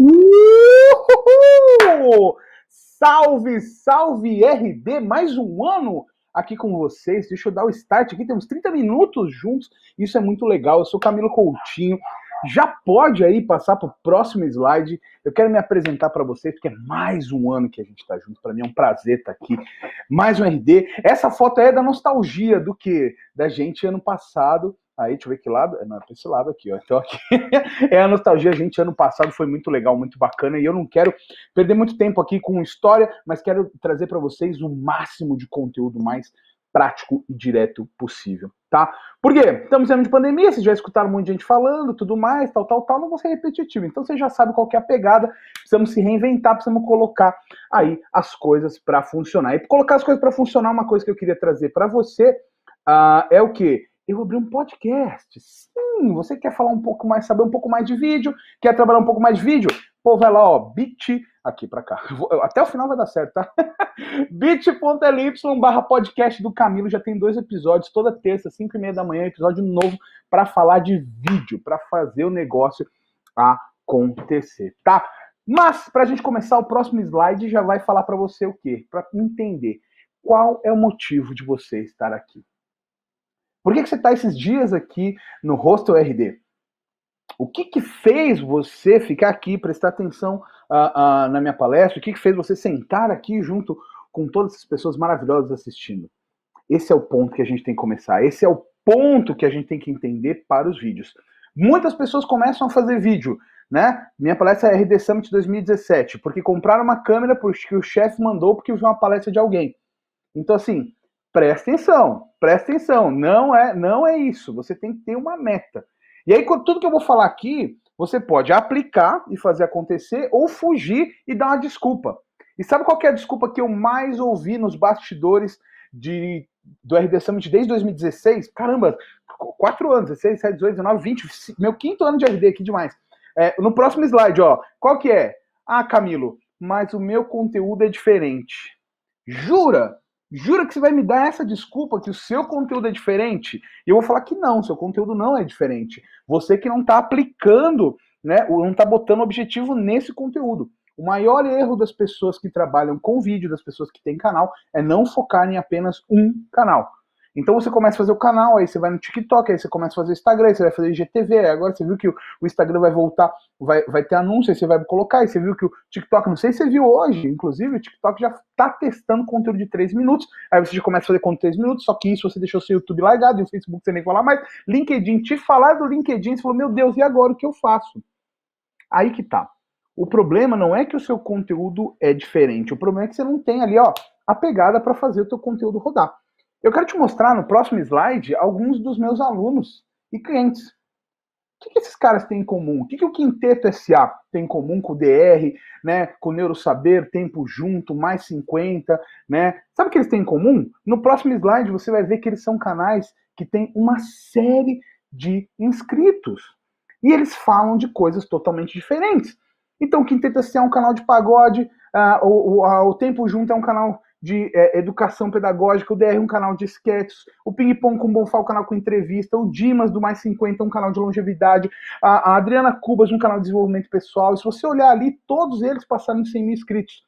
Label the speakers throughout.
Speaker 1: Uhul! Salve, salve RD, mais um ano aqui com vocês. Deixa eu dar o start aqui, temos 30 minutos juntos, isso é muito legal. Eu sou Camilo Coutinho. Já pode aí passar para o próximo slide. Eu quero me apresentar para vocês, porque é mais um ano que a gente está junto. Para mim é um prazer estar tá aqui. Mais um RD. Essa foto é da nostalgia do que? Da gente ano passado Aí, deixa eu ver que lado. Não, é pra esse lado aqui, ó. Então, aqui é a nostalgia. Gente, ano passado foi muito legal, muito bacana. E eu não quero perder muito tempo aqui com história, mas quero trazer para vocês o máximo de conteúdo mais prático e direto possível, tá? Por quê? Estamos em ano de pandemia, vocês já escutaram um monte de gente falando, tudo mais, tal, tal, tal, não vou ser repetitivo. Então você já sabe qual é a pegada, precisamos se reinventar, precisamos colocar aí as coisas para funcionar. E colocar as coisas para funcionar, uma coisa que eu queria trazer para você uh, é o quê? Eu abri um podcast. Sim, você quer falar um pouco mais, saber um pouco mais de vídeo, quer trabalhar um pouco mais de vídeo? Pô, vai lá, ó, bit, aqui para cá. Até o final vai dar certo, tá? bit.ly barra podcast do Camilo, já tem dois episódios, toda terça, 5 e meia da manhã, episódio novo para falar de vídeo, para fazer o negócio acontecer, tá? Mas, para a gente começar, o próximo slide já vai falar para você o quê? Para entender qual é o motivo de você estar aqui. Por que, que você está esses dias aqui no Hostel RD? O que, que fez você ficar aqui, prestar atenção uh, uh, na minha palestra? O que, que fez você sentar aqui junto com todas essas pessoas maravilhosas assistindo? Esse é o ponto que a gente tem que começar. Esse é o ponto que a gente tem que entender para os vídeos. Muitas pessoas começam a fazer vídeo, né? Minha palestra é RD Summit 2017, porque compraram uma câmera porque o chefe mandou porque viu uma palestra de alguém. Então, assim, presta atenção, presta atenção. Não é, não é isso. Você tem que ter uma meta. E aí, tudo que eu vou falar aqui, você pode aplicar e fazer acontecer, ou fugir e dar uma desculpa. E sabe qual é a desculpa que eu mais ouvi nos bastidores de, do RD Summit desde 2016? Caramba, quatro anos, 16, 17, 18, 19, 20, meu quinto ano de RD aqui demais. É, no próximo slide, ó, qual que é? Ah, Camilo, mas o meu conteúdo é diferente. Jura? Jura que você vai me dar essa desculpa que o seu conteúdo é diferente? E eu vou falar que não, seu conteúdo não é diferente. Você que não está aplicando, né, não está botando objetivo nesse conteúdo. O maior erro das pessoas que trabalham com vídeo, das pessoas que têm canal, é não focar em apenas um canal. Então você começa a fazer o canal, aí você vai no TikTok, aí você começa a fazer o Instagram, aí você vai fazer IGTV, agora você viu que o Instagram vai voltar, vai, vai ter anúncio, aí você vai colocar, aí você viu que o TikTok, não sei se você viu hoje, inclusive, o TikTok já está testando conteúdo de 3 minutos, aí você já começa a fazer conteúdo de 3 minutos, só que isso você deixou seu YouTube largado, e o Facebook você nem falar mais, LinkedIn, te falar do LinkedIn, você falou, meu Deus, e agora o que eu faço? Aí que tá. O problema não é que o seu conteúdo é diferente, o problema é que você não tem ali, ó, a pegada para fazer o teu conteúdo rodar. Eu quero te mostrar no próximo slide alguns dos meus alunos e clientes. O que, que esses caras têm em comum? O que, que o Quinteto SA tem em comum com o DR, né, com o Neurosaber, Tempo Junto, Mais 50, né? Sabe o que eles têm em comum? No próximo slide você vai ver que eles são canais que têm uma série de inscritos. E eles falam de coisas totalmente diferentes. Então, o Quinteto SA é um canal de pagode, uh, o, o, o Tempo Junto é um canal de é, educação pedagógica, o DR um canal de sketches, o Ping Pong com Bonfá um canal com entrevista, o Dimas do Mais 50 um canal de longevidade, a, a Adriana Cubas um canal de desenvolvimento pessoal. E se você olhar ali, todos eles passaram em 100 mil inscritos.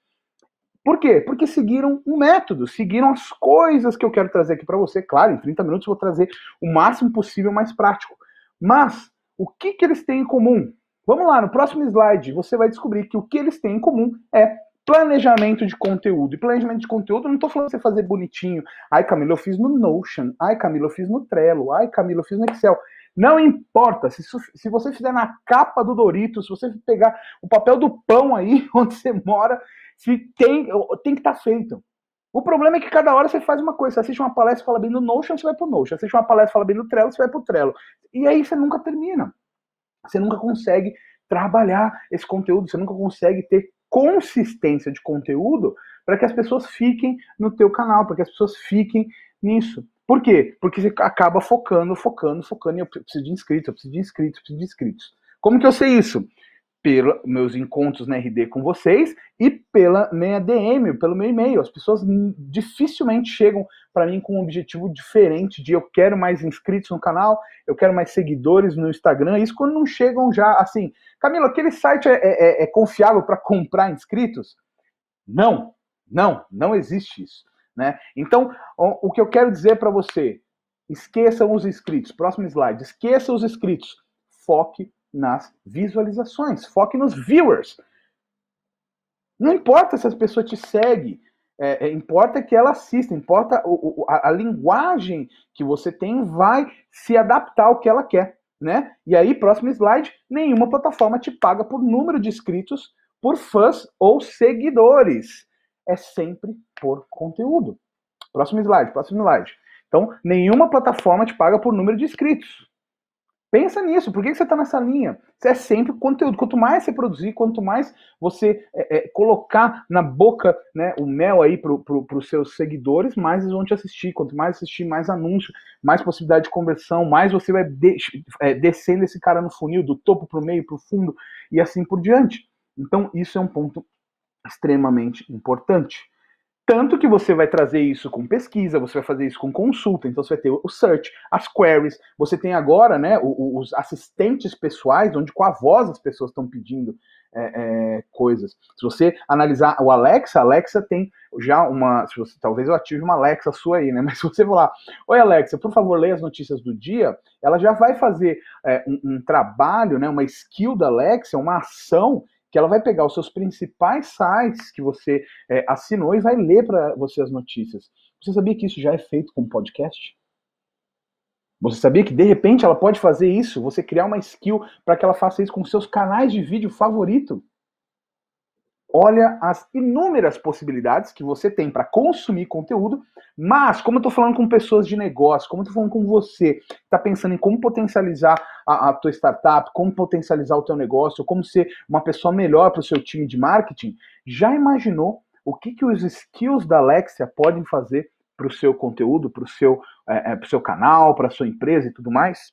Speaker 1: Por quê? Porque seguiram um método, seguiram as coisas que eu quero trazer aqui para você. Claro, em 30 minutos eu vou trazer o máximo possível mais prático. Mas o que, que eles têm em comum? Vamos lá, no próximo slide você vai descobrir que o que eles têm em comum é planejamento de conteúdo. E planejamento de conteúdo, não estou falando você fazer bonitinho. Ai, Camila, eu fiz no Notion. Ai, Camila, eu fiz no Trello. Ai, Camila, eu fiz no Excel. Não importa, se, se você fizer na capa do Dorito, se você pegar o papel do pão aí, onde você mora, se tem, tem que estar tá feito. O problema é que cada hora você faz uma coisa. Você assiste uma palestra fala bem no Notion, você vai pro Notion. Assiste uma palestra fala bem no Trello, você vai pro Trello. E aí você nunca termina. Você nunca consegue trabalhar esse conteúdo, você nunca consegue ter consistência de conteúdo para que as pessoas fiquem no teu canal, para que as pessoas fiquem nisso. Por quê? Porque você acaba focando, focando, focando, e eu preciso de inscritos, eu preciso de inscritos, eu preciso de inscritos. Como que eu sei isso? Pelos meus encontros na RD com vocês e pela minha DM, pelo meu e-mail. As pessoas dificilmente chegam para mim com um objetivo diferente de eu quero mais inscritos no canal, eu quero mais seguidores no Instagram. Isso quando não chegam já assim, Camilo, aquele site é, é, é confiável para comprar inscritos? Não, não, não existe isso. Né? Então, o, o que eu quero dizer para você, esqueçam os inscritos. Próximo slide. Esqueça os inscritos. Foque nas visualizações, foque nos viewers. Não importa se as pessoas te seguem, é, é, importa que ela assista, importa o, o, a, a, linguagem que você tem vai se adaptar ao que ela quer, né? E aí, próximo slide, nenhuma plataforma te paga por número de inscritos, por fãs ou seguidores. É sempre por conteúdo. Próximo slide, próximo slide. Então, nenhuma plataforma te paga por número de inscritos. Pensa nisso, por que você está nessa linha? Você é sempre conteúdo. Quanto mais você produzir, quanto mais você é, é, colocar na boca né, o mel aí para pro, os seus seguidores, mais eles vão te assistir. Quanto mais assistir, mais anúncio, mais possibilidade de conversão, mais você vai de, é, descendo esse cara no funil, do topo para o meio, para o fundo e assim por diante. Então, isso é um ponto extremamente importante. Tanto que você vai trazer isso com pesquisa, você vai fazer isso com consulta, então você vai ter o search, as queries, você tem agora né, os assistentes pessoais, onde com a voz as pessoas estão pedindo é, é, coisas. Se você analisar o Alexa, Alexa tem já uma. Se você, talvez eu ative uma Alexa sua aí, né? Mas se você falar, oi Alexa, por favor, leia as notícias do dia, ela já vai fazer é, um, um, trabalho, né, uma skill da Alexa, uma ação que ela vai pegar os seus principais sites que você é, assinou e vai ler para você as notícias. Você sabia que isso já é feito com podcast? Você sabia que de repente ela pode fazer isso? Você criar uma skill para que ela faça isso com seus canais de vídeo favorito? Olha as inúmeras possibilidades que você tem para consumir conteúdo, mas como eu estou falando com pessoas de negócio, como eu estou falando com você, que está pensando em como potencializar a, a tua startup, como potencializar o teu negócio, como ser uma pessoa melhor para o seu time de marketing, já imaginou o que, que os skills da Alexia podem fazer para o seu conteúdo, para o seu, é, é, seu canal, para a sua empresa e tudo mais?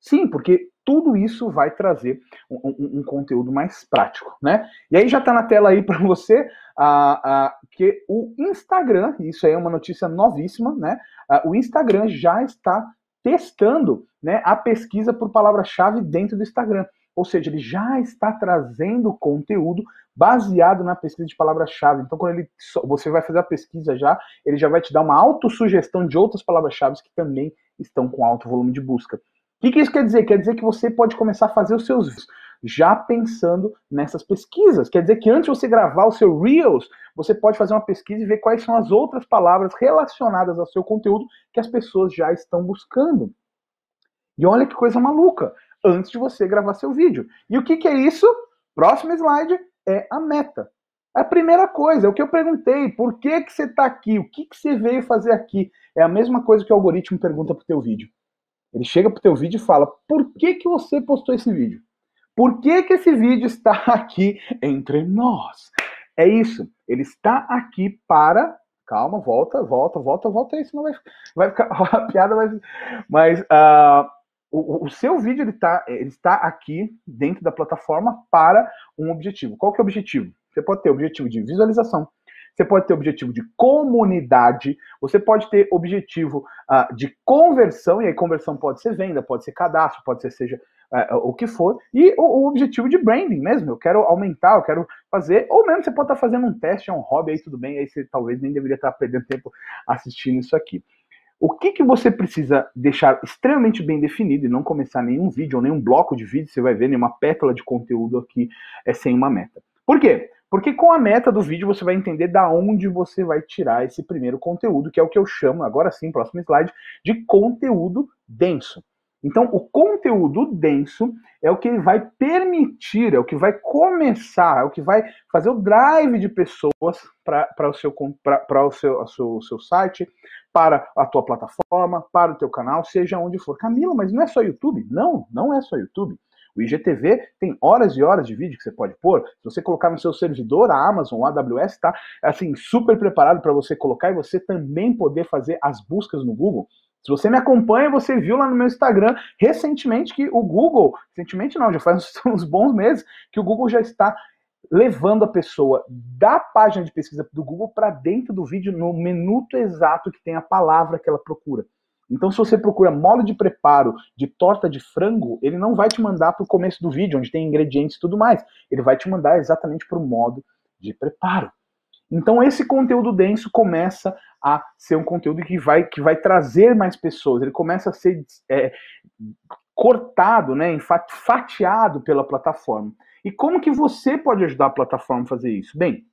Speaker 1: Sim, porque tudo isso vai trazer um, um, um, conteúdo mais prático, né? E aí já está na tela aí para você uh, que o Instagram, isso aí é uma notícia novíssima, né? O Instagram já está testando né, a pesquisa por palavra-chave dentro do Instagram. Ou seja, ele já está trazendo conteúdo baseado na pesquisa de palavra-chave. Então, quando ele, você vai fazer a pesquisa já, ele já vai te dar uma autossugestão de outras palavras-chave que também estão com alto volume de busca. Que, que isso quer dizer? Quer dizer que você pode começar a fazer os seus vídeos já pensando nessas pesquisas. Quer dizer que antes de você gravar o seu Reels, você pode fazer uma pesquisa e ver quais são as outras palavras relacionadas ao seu conteúdo que as pessoas já estão buscando. E olha que coisa maluca, antes de você gravar seu vídeo. E o que, que é isso? Próximo slide é a meta. A primeira coisa, é o que eu perguntei, por que, que você está aqui? O que, que você veio fazer aqui? É a mesma coisa que o algoritmo pergunta para o teu vídeo. Ele chega pro teu vídeo e fala: "Por que que você postou esse vídeo? Por que que esse vídeo está aqui entre nós?" É isso. Ele está aqui para calma, volta, volta, volta, volta aí, senão vai, vai ficar a piada vai mas uh, o, o, seu vídeo ele tá, ele está aqui dentro da plataforma para um objetivo. Qual que é o objetivo? Você pode ter objetivo de visualização, você pode ter objetivo de comunidade, você pode ter objetivo uh, de conversão, e aí conversão pode ser venda, pode ser cadastro, pode ser seja uh, o que for, e o, o, objetivo de branding mesmo, eu quero aumentar, eu quero fazer, ou mesmo você pode estar fazendo um teste, é um hobby, aí tudo bem, aí você talvez nem deveria estar perdendo tempo assistindo isso aqui. O que, que você precisa deixar extremamente bem definido e não começar nenhum vídeo ou nenhum bloco de vídeo, você vai ver nenhuma pétala de conteúdo aqui é sem uma meta. Por quê? Porque com a meta do vídeo você vai entender da onde você vai tirar esse primeiro conteúdo, que é o que eu chamo, agora sim, próximo slide, de conteúdo denso. Então, o conteúdo denso é o que vai permitir, é o que vai começar, é o que vai fazer o drive de pessoas para o, seu, pra, o, seu, seu, seu site, para a tua plataforma, para o teu canal, seja onde for. Camila, mas não é só YouTube? Não, não é só YouTube. O IGTV tem horas e horas de vídeo que você pode pôr. Se você colocar no seu servidor, a Amazon, o AWS está assim super preparado para você colocar e você também poder fazer as buscas no Google. Se você me acompanha, você viu lá no meu Instagram recentemente que o Google, recentemente não, já faz uns bons meses, que o Google já está levando a pessoa da página de pesquisa do Google para dentro do vídeo no minuto exato que tem a palavra que ela procura. Então, se você procura mole de preparo de torta de frango, ele não vai te mandar para o começo do vídeo, onde tem ingredientes e tudo mais. Ele vai te mandar exatamente para o modo de preparo. Então, esse conteúdo denso começa a ser um conteúdo que vai, que vai trazer mais pessoas. Ele começa a ser é, cortado, né, fatiado pela plataforma. E como que você pode ajudar a plataforma a fazer isso? Bem,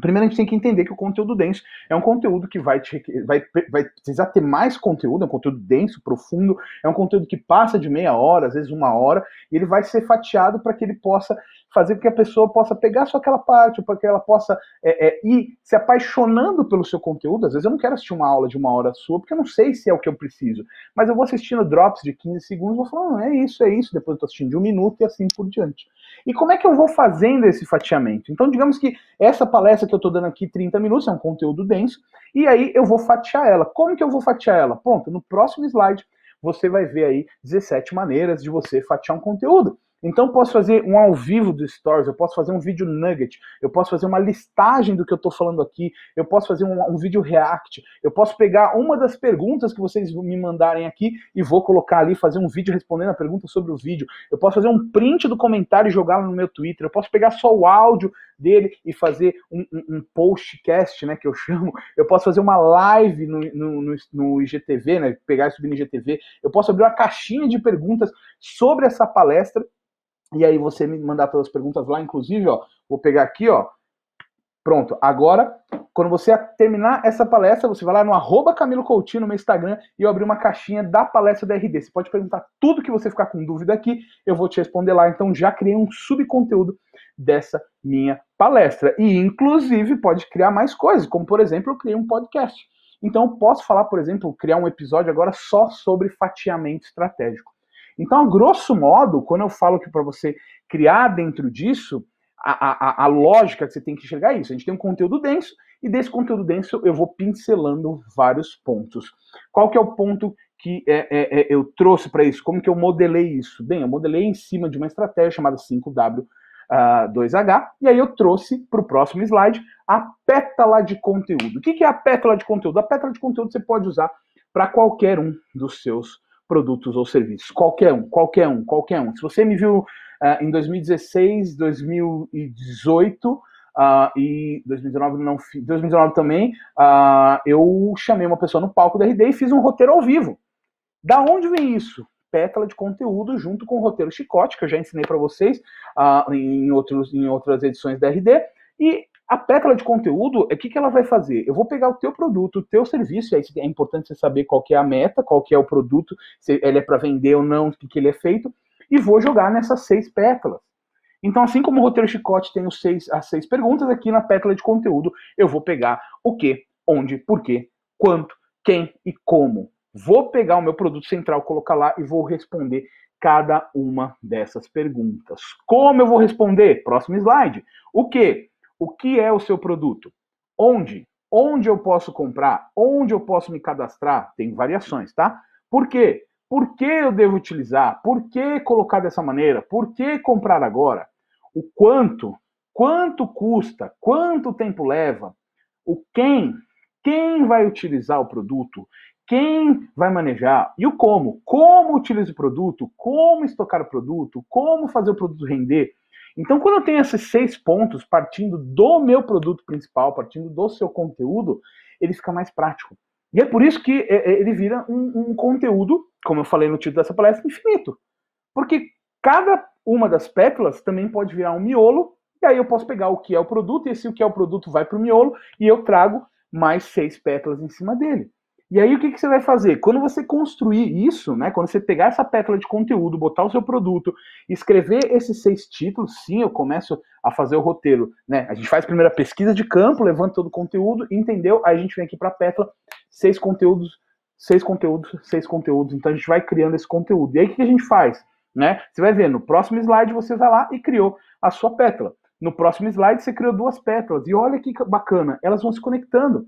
Speaker 1: Primeiro, a gente tem que entender que o conteúdo denso é um conteúdo que vai, te, vai, vai precisar ter mais conteúdo, é um conteúdo denso, profundo, é um conteúdo que passa de meia hora, às vezes uma hora, e ele vai ser fatiado para que ele possa fazer com que a pessoa possa pegar só aquela parte, para que ela possa é, é, ir se apaixonando pelo seu conteúdo. Às vezes eu não quero assistir uma aula de uma hora sua, porque eu não sei se é o que eu preciso, mas eu vou assistindo drops de 15 segundos, vou falando, é isso, é isso, depois eu estou assistindo de um minuto e assim por diante. E como é que eu vou fazendo esse fatiamento? Então, digamos que essa palestra que eu estou dando aqui, 30 minutos, é um conteúdo denso, e aí eu vou fatiar ela. Como que eu vou fatiar ela? Pronto, no próximo slide você vai ver aí 17 maneiras de você fatiar um conteúdo. Então posso fazer um ao vivo do Stories, eu posso fazer um vídeo nugget, eu posso fazer uma listagem do que eu estou falando aqui, eu posso fazer um, um, vídeo react, eu posso pegar uma das perguntas que vocês me mandarem aqui e vou colocar ali, fazer um vídeo respondendo a pergunta sobre o vídeo. Eu posso fazer um print do comentário e jogar no meu Twitter, eu posso pegar só o áudio dele e fazer um, um, um postcast, né, que eu chamo. Eu posso fazer uma live no, no, no, IGTV, né, pegar e subir no IGTV. Eu posso abrir uma caixinha de perguntas sobre essa palestra e aí você me mandar todas as perguntas lá, inclusive, ó, vou pegar aqui, ó. Pronto. Agora, quando você terminar essa palestra, você vai lá no arroba Camilo Coutinho no meu Instagram e eu abri uma caixinha da palestra da RD. Você pode perguntar tudo que você ficar com dúvida aqui, eu vou te responder lá. Então já criei um subconteúdo dessa minha palestra. E inclusive pode criar mais coisas, como por exemplo, eu criei um podcast. Então eu posso falar, por exemplo, criar um episódio agora só sobre fatiamento estratégico. Então, a grosso modo, quando eu falo que para você criar dentro disso, a, a, a, lógica que você tem que enxergar é isso. A gente tem um conteúdo denso, e desse conteúdo denso eu vou pincelando vários pontos. Qual que é o ponto que é, é, é, eu trouxe para isso? Como que eu modelei isso? Bem, eu modelei em cima de uma estratégia chamada 5W. Uh, 2H, e aí eu trouxe para o próximo slide a pétala de conteúdo. O que, que é a pétala de conteúdo? A pétala de conteúdo você pode usar para qualquer um dos seus produtos ou serviços. Qualquer um, qualquer um, qualquer um. Se você me viu uh, em 2016, 2018 uh, e 2019 não 2019 também, uh, eu chamei uma pessoa no palco da RD e fiz um roteiro ao vivo. Da onde vem isso? Pétala de conteúdo junto com o roteiro chicote que eu já ensinei para vocês uh, em, outros, em outras edições da RD. E a pétala de conteúdo, o que, que ela vai fazer? Eu vou pegar o teu produto, o teu serviço, aí é importante você saber qual que é a meta, qual que é o produto, se ele é para vender ou não, o que, que ele é feito, e vou jogar nessas seis pétalas. Então, assim como o roteiro chicote tem os seis, as seis perguntas, aqui na pétala de conteúdo eu vou pegar o que, onde, porquê, quanto, quem e como. Vou pegar o meu produto central, colocar lá e vou responder cada uma dessas perguntas. Como eu vou responder? Próximo slide. O que? O que é o seu produto? Onde? Onde eu posso comprar? Onde eu posso me cadastrar? Tem variações, tá? Por quê? Por que eu devo utilizar? Por que colocar dessa maneira? Por que comprar agora? O quanto? Quanto custa? Quanto tempo leva? O quem? Quem vai utilizar o produto? Quem vai manejar? E o como? Como utiliza o produto? Como estocar o produto? Como fazer o produto render? Então, quando eu tenho esses seis pontos partindo do meu produto principal, partindo do seu conteúdo, ele fica mais prático. E é por isso que é, é, ele vira um, um conteúdo, como eu falei no título dessa palestra, infinito. Porque cada uma das pétalas também pode virar um miolo, e aí eu posso pegar o que é o produto, e esse o que é o produto vai para o miolo, e eu trago mais seis pétalas em cima dele. E aí o que, que, você vai fazer? Quando você construir isso, né? Quando você pegar essa pétala de conteúdo, botar o seu produto, escrever esses seis títulos, sim, eu começo a fazer o roteiro, né? A gente faz primeiro a pesquisa de campo, levanta todo o conteúdo, entendeu? Aí a gente vem aqui para a pétala, seis conteúdos, seis conteúdos, seis conteúdos. Então a gente vai criando esse conteúdo. E aí o que a gente faz? Né? Você vai ver, no próximo slide você vai lá e criou a sua pétala. No próximo slide você criou duas pétalas. E olha que bacana, elas vão se conectando.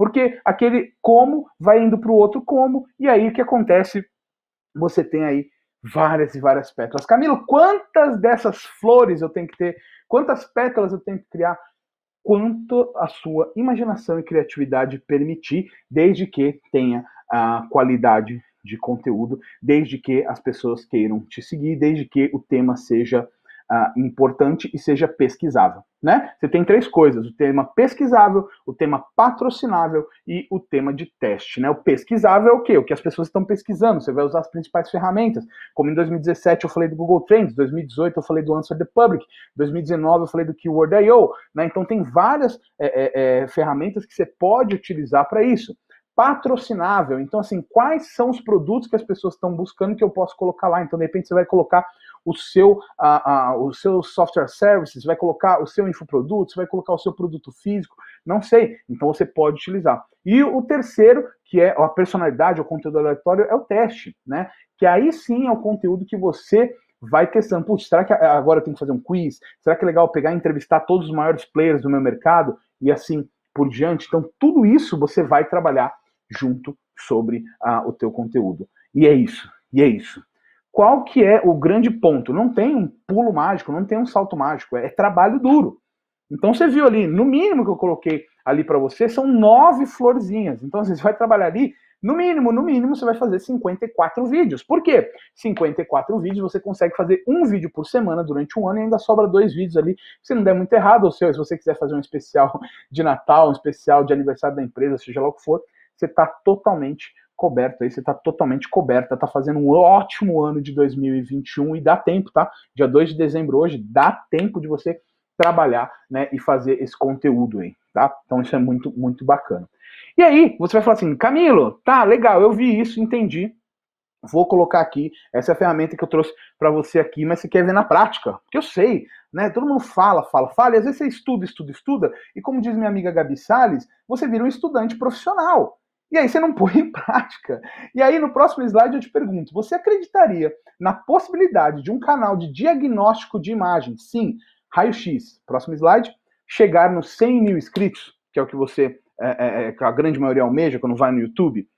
Speaker 1: Porque aquele como vai indo para o outro como, e aí o que acontece? Você tem aí várias e várias pétalas. Camilo, quantas dessas flores eu tenho que ter? Quantas pétalas eu tenho que criar? Quanto a sua imaginação e criatividade permitir, desde que tenha a qualidade de conteúdo, desde que as pessoas queiram te seguir, desde que o tema seja uh, importante e seja pesquisável, né? Você tem três coisas: o tema pesquisável, o tema patrocinável e o tema de teste, né? O pesquisável é o quê? O que as pessoas estão pesquisando. Você vai usar as principais ferramentas. Como em 2017 eu falei do Google Trends, 2018 eu falei do Answer the Public, 2019 eu falei do Keyword.io, né? Então tem várias é, é, ferramentas que você pode utilizar para isso patrocinável. Então, assim, quais são os produtos que as pessoas estão buscando que eu posso colocar lá? Então, de repente, você vai colocar o seu, uh, uh, o seu software services, vai colocar o seu infoproduto, você vai colocar o seu produto físico, não sei. Então, você pode utilizar. E o terceiro, que é a personalidade, o conteúdo aleatório, é o teste, né? Que aí sim é o conteúdo que você vai testando. Putz, será que agora eu tenho que fazer um quiz? Será que é legal pegar e entrevistar todos os maiores players do meu mercado? E assim por diante. Então, tudo isso você vai trabalhar junto sobre ah, o teu conteúdo. E é isso, e é isso. Qual que é o grande ponto? Não tem um pulo mágico, não tem um salto mágico, é trabalho duro. Então você viu ali, no mínimo que eu coloquei ali para você, são nove florzinhas. Então você vai trabalhar ali, no mínimo, no mínimo, você vai fazer 54 vídeos. Por quê? 54 vídeos, você consegue fazer um vídeo por semana durante um ano e ainda sobra dois vídeos ali. Se não der muito errado, ou se você quiser fazer um especial de Natal, um especial de aniversário da empresa, seja lá o que for, você está totalmente coberto aí, você está totalmente coberta, está fazendo um ótimo ano de 2021 e dá tempo, tá? Dia 2 de dezembro hoje, dá tempo de você trabalhar, né, e fazer esse conteúdo aí, tá? Então isso é muito, muito bacana. E aí, você vai falar assim, Camilo, tá, legal, eu vi isso, entendi, vou colocar aqui, essa é a ferramenta que eu trouxe para você aqui, mas você quer ver na prática, porque eu sei, né, todo mundo fala, fala, fala, e às vezes você estuda, estuda, estuda, e como diz minha amiga Gabi Salles, você vira um estudante profissional, e aí você não põe em prática. E aí no próximo slide eu te pergunto: você acreditaria na possibilidade de um canal de diagnóstico de imagem, sim, raio-x, próximo slide, chegar nos 100 mil inscritos, que é o que você, é, é, é, que a grande maioria almeja quando vai no YouTube?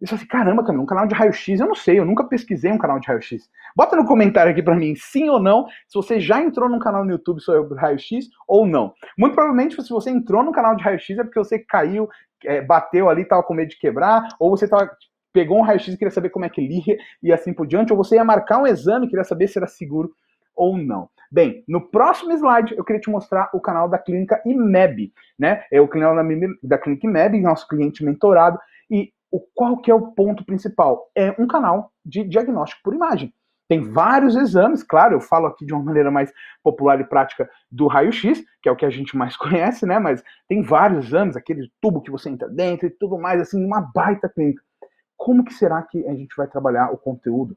Speaker 1: Você assim, caramba, Camilo, um canal de raio-x, eu não sei, eu nunca pesquisei um canal de raio-x. Bota no comentário aqui para mim, sim ou não, se você já entrou num canal no YouTube sobre raio-x ou não. Muito provavelmente, se você entrou no canal de raio-x é porque você caiu, é, bateu ali, tava com medo de quebrar, ou você tava, pegou um raio-x e queria saber como é que lia e assim por diante, ou você ia marcar um exame e queria saber se era seguro ou não. Bem, no próximo slide eu queria te mostrar o canal da clínica IMEB, né? É o canal da, da clínica IMEB, nosso cliente mentorado, e o qual que é o ponto principal? É um canal de diagnóstico por imagem. Tem vários exames, claro, eu falo aqui de uma maneira mais popular e prática do raio-x, que é o que a gente mais conhece, né? Mas tem vários exames, aquele tubo que você entra dentro e tudo mais, assim, uma baita clínica. Como que será que a gente vai trabalhar o conteúdo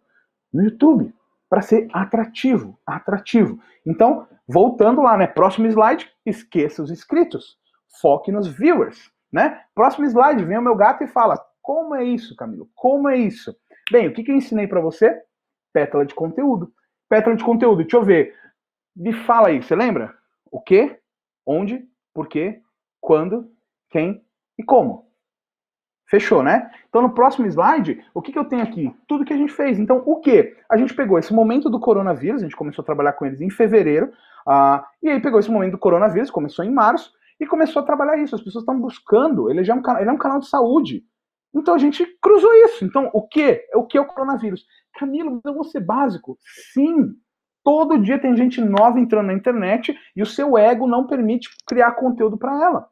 Speaker 1: no YouTube para ser atrativo, atrativo? Então, voltando lá, né? Próximo slide, esqueça os inscritos, foque nos viewers, né? Próximo slide, vem o meu gato e fala: como é isso, Camilo? Como é isso? Bem, o que, que eu ensinei para você? Pétala de conteúdo. Pétala de conteúdo, deixa eu ver. Me fala aí, você lembra? O que, onde, por quê, quando, quem e como. Fechou, né? Então no próximo slide, o que, que eu tenho aqui? Tudo que a gente fez. Então, o que? A gente pegou esse momento do coronavírus, a gente começou a trabalhar com eles em fevereiro, uh, e aí pegou esse momento do coronavírus, começou em março, e começou a trabalhar isso. As pessoas estão buscando, ele já é um, ele é um canal de saúde. Então a gente cruzou isso. Então, o que? O que é o coronavírus? Camilo, eu vou ser básico. Sim, todo dia tem gente nova entrando na internet e o seu ego não permite criar conteúdo para ela.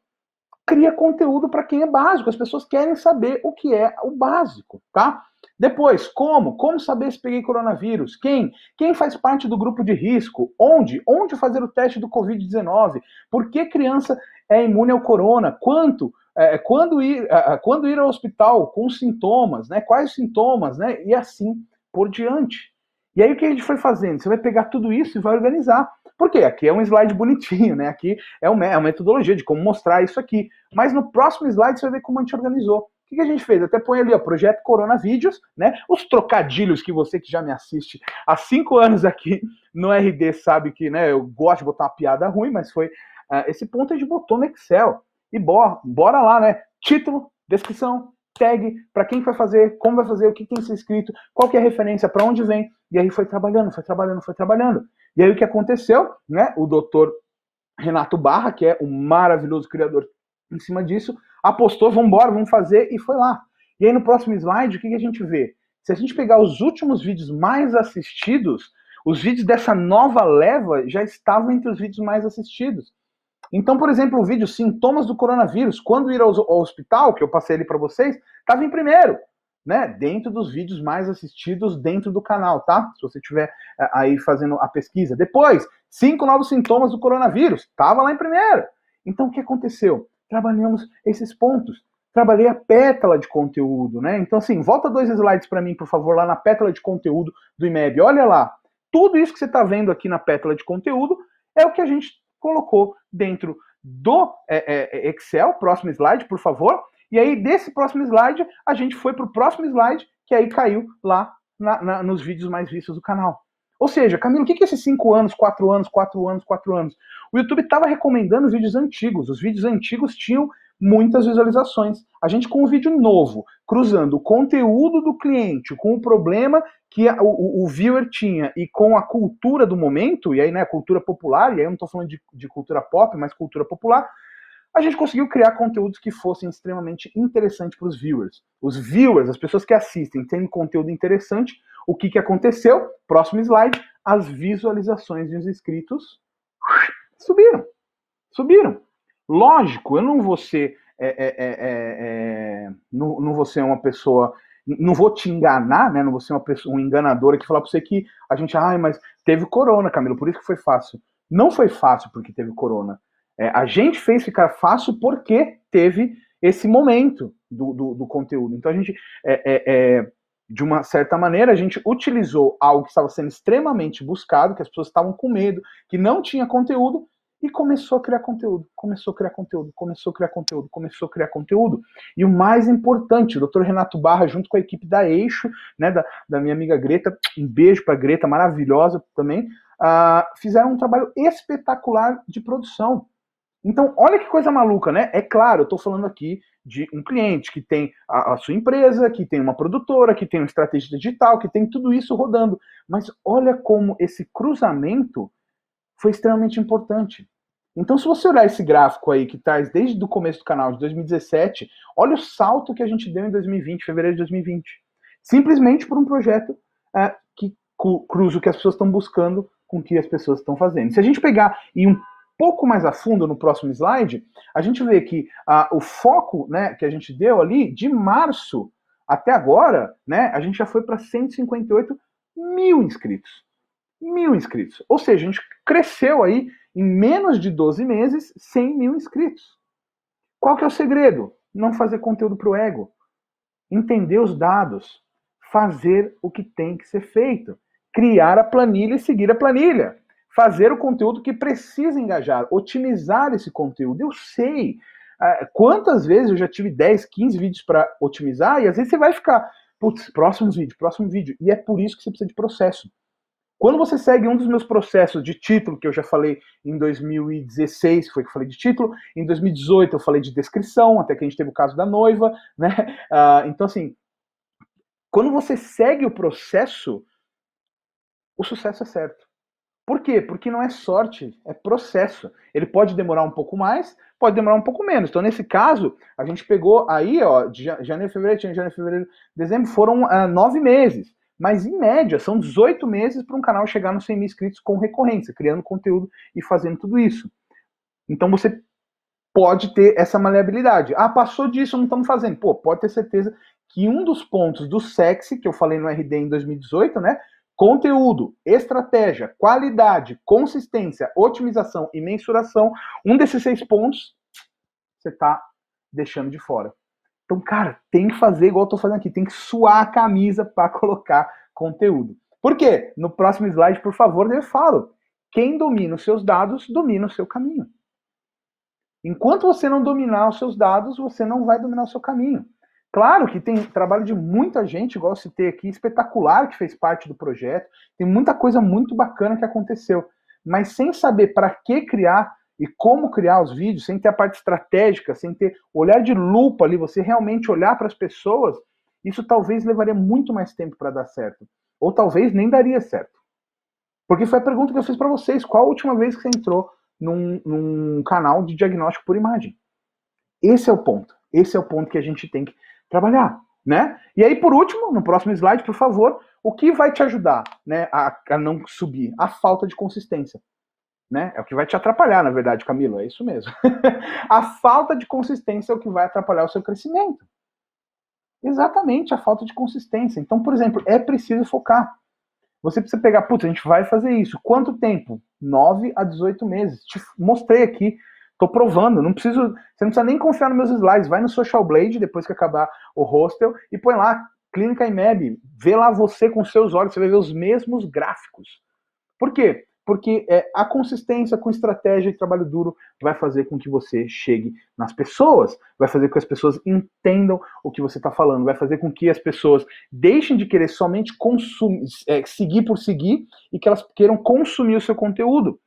Speaker 1: Cria conteúdo para quem é básico. As pessoas querem saber o que é o básico, tá? Depois, como? Como saber se peguei coronavírus? Quem? Quem faz parte do grupo de risco? Onde? Onde fazer o teste do Covid-19? Por que criança é imune ao corona? Quanto? É, quando, ir, quando ir ao hospital com sintomas, né? Quais sintomas, né? E assim por diante. E aí o que a gente foi fazendo? Você vai pegar tudo isso e vai organizar. Por quê? Aqui é um slide bonitinho, né? Aqui é uma, é uma metodologia de como mostrar isso aqui. Mas no próximo slide você vai ver como a gente organizou. O que, que a gente fez? Até põe ali, ó, Projeto Coronavídeos, né? Os trocadilhos que você que já me assiste há cinco anos aqui no RD sabe que, né, eu gosto de botar uma piada ruim, mas foi uh, esse ponto a gente botou no Excel. E bora, bora lá, né? título, descrição, tag, para quem vai fazer, como vai fazer, o que tem que ser escrito, qual que é a referência, para onde vem. E aí foi trabalhando, foi trabalhando, foi trabalhando. E aí o que aconteceu, né? O doutor Renato Barra, que é um maravilhoso criador em cima disso, apostou, vamos embora, vamos fazer, e foi lá. E aí no próximo slide, o que, que a gente vê? Se a gente pegar os últimos vídeos mais assistidos, os vídeos dessa nova leva já estavam entre os vídeos mais assistidos. Então, por exemplo, o vídeo Sintomas do Coronavírus, quando ir ao, ao hospital, que eu passei ali para vocês, estava em primeiro, né? Dentro dos vídeos mais assistidos dentro do canal, tá? Se você estiver é, aí fazendo a pesquisa. Depois, cinco novos sintomas do coronavírus, estava lá em primeiro. Então, o que aconteceu? Trabalhamos esses pontos. Trabalhei a pétala de conteúdo, né? Então, assim, volta dois slides para mim, por favor, lá na pétala de conteúdo do IMEB. Olha lá. Tudo isso que você está vendo aqui na pétala de conteúdo é o que a gente colocou dentro do é, é, Excel. Próximo slide, por favor. E aí, desse próximo slide, a gente foi para o próximo slide, que aí caiu lá na, na, nos vídeos mais vistos do canal. Ou seja, Camilo, o que é esses 5 anos, 4 anos, 4 anos, 4 anos? O YouTube estava recomendando os vídeos antigos. Os vídeos antigos tinham muitas visualizações. A gente com um vídeo novo, cruzando o conteúdo do cliente com o problema que a, o, o, viewer tinha e com a cultura do momento, e aí, né, cultura popular, e aí eu não estou falando de, de cultura pop, mas cultura popular, a gente conseguiu criar conteúdos que fossem extremamente interessantes para os viewers. Os viewers, as pessoas que assistem, tendo conteúdo interessante, o que, que aconteceu? Próximo slide, as visualizações dos inscritos subiram. Subiram. Lógico, eu não vou ser. É, é, é, é, é não, não vou ser uma pessoa. Não vou te enganar, né? Não vou ser uma pessoa um enganadora que falar para você que a gente, ai, mas teve corona, Camilo, por isso que foi fácil. Não foi fácil porque teve corona. É, a gente fez ficar fácil porque teve esse momento do, do, do conteúdo. Então a gente, de uma certa maneira, a gente utilizou algo que estava sendo extremamente buscado, que as pessoas estavam com medo, que não tinha conteúdo, e começou a criar conteúdo, começou a criar conteúdo, começou a criar conteúdo, começou a criar conteúdo. E o mais importante, o Dr. Renato Barra, junto com a equipe da Eixo, né, da, da minha amiga Greta, um beijo para Greta, maravilhosa também, uh, fizeram um trabalho espetacular de produção. Então, olha que coisa maluca, né? É claro, eu estou falando aqui de um cliente que tem a, a, sua empresa, que tem uma produtora, que tem uma estratégia digital, que tem tudo isso rodando. Mas olha como esse cruzamento foi extremamente importante. Então, se você olhar esse gráfico aí que traz desde o começo do canal, de 2017, olha o salto que a gente deu em 2020, fevereiro de 2020. Simplesmente por um projeto é, que cruza o que as pessoas estão buscando com o que as pessoas estão fazendo. Se a gente pegar e um pouco mais a fundo no próximo slide, a gente vê que ah, o foco né, que a gente deu ali, de março até agora, né, a gente já foi para 158 mil inscritos. Mil inscritos. Ou seja, a gente cresceu aí em menos de 12 meses, 100 mil inscritos. Qual que é o segredo? Não fazer conteúdo para o ego. Entender os dados. Fazer o que tem que ser feito. Criar a planilha e seguir a planilha. Fazer o conteúdo que precisa engajar. Otimizar esse conteúdo. Eu sei. Uh, quantas vezes eu já tive 10, 15 vídeos para otimizar e às vezes você vai ficar, putz, próximo vídeo, próximo vídeo. E é por isso que você precisa de processo. Quando você segue um dos meus processos de título, que eu já falei em 2016, foi que eu falei de título, em 2018 eu falei de descrição, até que a gente teve o caso da noiva, né? Uh, então, assim, quando você segue o processo, o sucesso é certo. Por quê? Porque não é sorte, é processo. Ele pode demorar um pouco mais, pode demorar um pouco menos. Então, nesse caso, a gente pegou aí, ó, de janeiro, fevereiro, janeiro, fevereiro, dezembro, foram uh, nove meses. Mas, em média, são 18 meses para um canal chegar nos 100 mil inscritos com recorrência, criando conteúdo e fazendo tudo isso. Então, você pode ter essa maleabilidade. Ah, passou disso, não estamos fazendo. Pô, pode ter certeza que um dos pontos do sexy, que eu falei no RD em 2018, né? Conteúdo, estratégia, qualidade, consistência, otimização e mensuração, um desses seis pontos você está deixando de fora. Então, cara, tem que fazer igual eu tô fazendo aqui, tem que suar a camisa para colocar conteúdo. Por quê? No próximo slide, por favor, eu falo. Quem domina os seus dados, domina o seu caminho. Enquanto você não dominar os seus dados, você não vai dominar o seu caminho. Claro que tem trabalho de muita gente, igual eu citei aqui, espetacular, que fez parte do projeto. Tem muita coisa muito bacana que aconteceu. Mas sem saber para que criar, e como criar os vídeos sem ter a parte estratégica, sem ter olhar de lupa ali, você realmente olhar para as pessoas, isso talvez levaria muito mais tempo para dar certo. Ou talvez nem daria certo. Porque foi a pergunta que eu fiz para vocês: qual a última vez que você entrou num, num canal de diagnóstico por imagem? Esse é o ponto. Esse é o ponto que a gente tem que trabalhar, né? E aí, por último, no próximo slide, por favor, o que vai te ajudar, né, a, a não subir? A falta de consistência. Né? É o que vai te atrapalhar, na verdade, Camilo, é isso mesmo. a falta de consistência é o que vai atrapalhar o seu crescimento. Exatamente, a falta de consistência. Então, por exemplo, é preciso focar. Você precisa pegar, putz, a gente vai fazer isso. Quanto tempo? 9 a 18 meses. Te mostrei aqui, tô provando. Não preciso, você não precisa nem confiar nos meus slides. Vai no Social Blade depois que acabar o hostel e põe lá Clínica IMEB. Vê lá você com seus olhos, você vai ver os mesmos gráficos. Por quê? Porque é, a consistência com estratégia e trabalho duro vai fazer com que você chegue nas pessoas, vai fazer com que as pessoas entendam o que você está falando, vai fazer com que as pessoas deixem de querer somente consumir, é, seguir por seguir e que elas queiram consumir o seu conteúdo.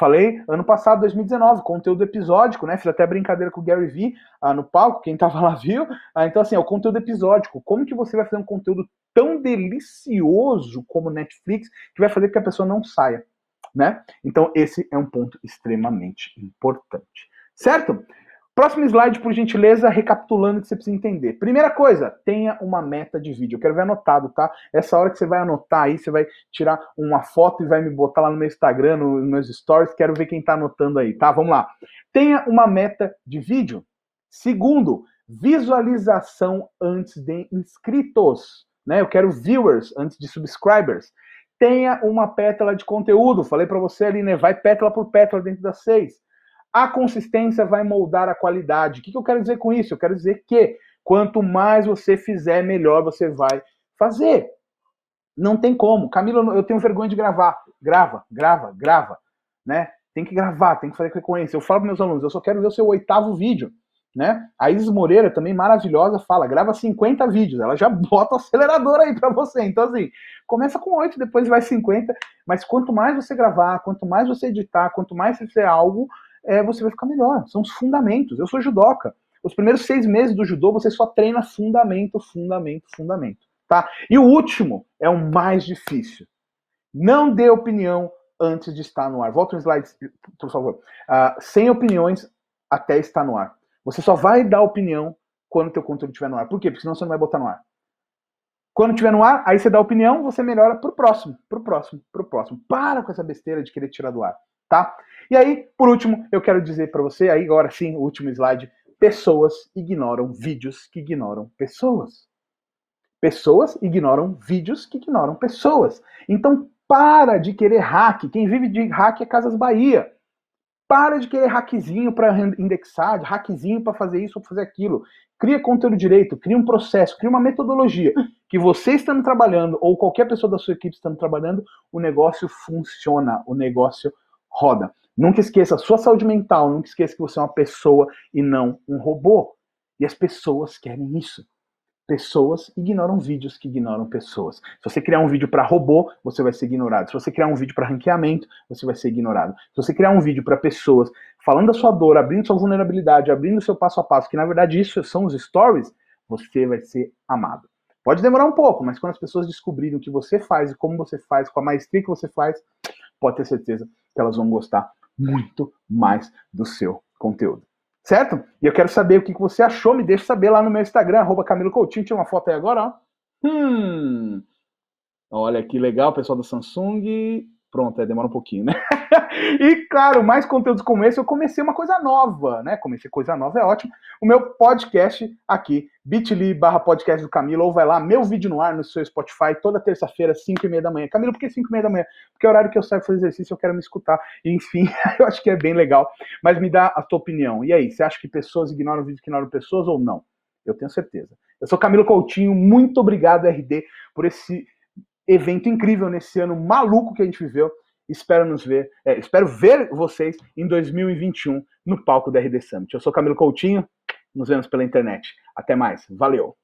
Speaker 1: Falei ano passado, 2019, conteúdo episódico, né? Fiz até brincadeira com o Gary Vee ah, no palco, quem tava lá viu. Ah, então, assim, é o conteúdo episódico. Como que você vai fazer um conteúdo tão delicioso como Netflix que vai fazer com que a pessoa não saia? Né? Então, esse é um ponto extremamente importante. Certo? Próximo slide, por gentileza, recapitulando o que você precisa entender. Primeira coisa, tenha uma meta de vídeo. Eu quero ver anotado, tá? Essa hora que você vai anotar aí, você vai tirar uma foto e vai me botar lá no meu Instagram, nos meus stories. Quero ver quem tá anotando aí, tá? Vamos lá. Tenha uma meta de vídeo. Segundo, visualização antes de inscritos. Né? Eu quero viewers antes de subscribers tenha uma pétala de conteúdo. Falei para você ali, né? Vai pétala por pétala dentro das seis. A consistência vai moldar a qualidade. O que, que eu quero dizer com isso? Eu quero dizer que quanto mais você fizer, melhor você vai fazer. Não tem como. Camila, eu tenho vergonha de gravar. Grava, grava, grava. Né? Tem que gravar, tem que fazer frequência. Eu falo para meus alunos, eu só quero ver o seu oitavo vídeo né? A Isis Moreira, também maravilhosa, fala, grava 50 vídeos, ela já bota o acelerador aí para você. Então, assim, começa com 8, depois vai 50, mas quanto mais você gravar, quanto mais você editar, quanto mais você fizer algo, é, você vai ficar melhor. São os fundamentos. Eu sou judoca. Os primeiros seis meses do judô, você só treina fundamento, fundamento, fundamento. Tá? E o último é o mais difícil. Não dê opinião antes de estar no ar. Volta um slide, por favor. Uh, sem opiniões até estar no ar. Você só vai dar opinião quando o teu conteúdo estiver no ar. Por quê? Porque senão você não vai botar no ar. Quando estiver no ar, aí você dá opinião, você melhora pro próximo, pro próximo, pro próximo. Para com essa besteira de querer tirar do ar, tá? E aí, por último, eu quero dizer para você, aí agora sim, o último slide, pessoas ignoram vídeos que ignoram pessoas. Pessoas ignoram vídeos que ignoram pessoas. Então, para de querer hack. Quem vive de hack é Casas Bahia. Para de querer hackzinho para indexar, hackzinho para fazer isso ou fazer aquilo. Cria conteúdo direito, cria um processo, cria uma metodologia que você estando trabalhando ou qualquer pessoa da sua equipe estando trabalhando, o negócio funciona, o negócio roda. Nunca esqueça a sua saúde mental, nunca esqueça que você é uma pessoa e não um robô. E as pessoas querem isso. Pessoas ignoram vídeos que ignoram pessoas. Se você criar um vídeo para robô, você vai ser ignorado. Se você criar um vídeo para ranqueamento, você vai ser ignorado. Se você criar um vídeo para pessoas falando da sua dor, abrindo sua vulnerabilidade, abrindo seu passo a passo, que na verdade isso são os stories, você vai ser amado. Pode demorar um pouco, mas quando as pessoas descobrirem o que você faz e como você faz, com a maestria que você faz, pode ter certeza que elas vão gostar muito mais do seu conteúdo. Certo? E eu quero saber o que você achou. Me deixa saber lá no meu Instagram, arroba Camilo Coutinho. Uma foto aí agora, ó. Hum. Olha que legal, pessoal da Samsung. Pronto, é, demora um pouquinho, né? e claro, mais conteúdos como esse, eu comecei uma coisa nova, né? Comecei coisa nova, é ótimo. O meu podcast aqui, bit.ly barra podcast do Camilo, ou vai lá, meu vídeo no ar no seu Spotify, toda terça-feira, 5 e meia da manhã. Camilo, por que 5 e meia da manhã? Porque é o horário que eu saio fazer exercício, eu quero me escutar. Enfim, eu acho que é bem legal. Mas me dá a tua opinião. E aí, você acha que pessoas ignoram vídeos que ignoram pessoas ou não? Eu tenho certeza. Eu sou Camilo Coutinho, muito obrigado, RD, por esse evento incrível nesse ano maluco que a gente viveu. Espero nos ver, é, espero ver vocês em 2021 no palco da RD Summit. Eu sou Camilo Coutinho, nos vemos pela internet. Até mais, valeu!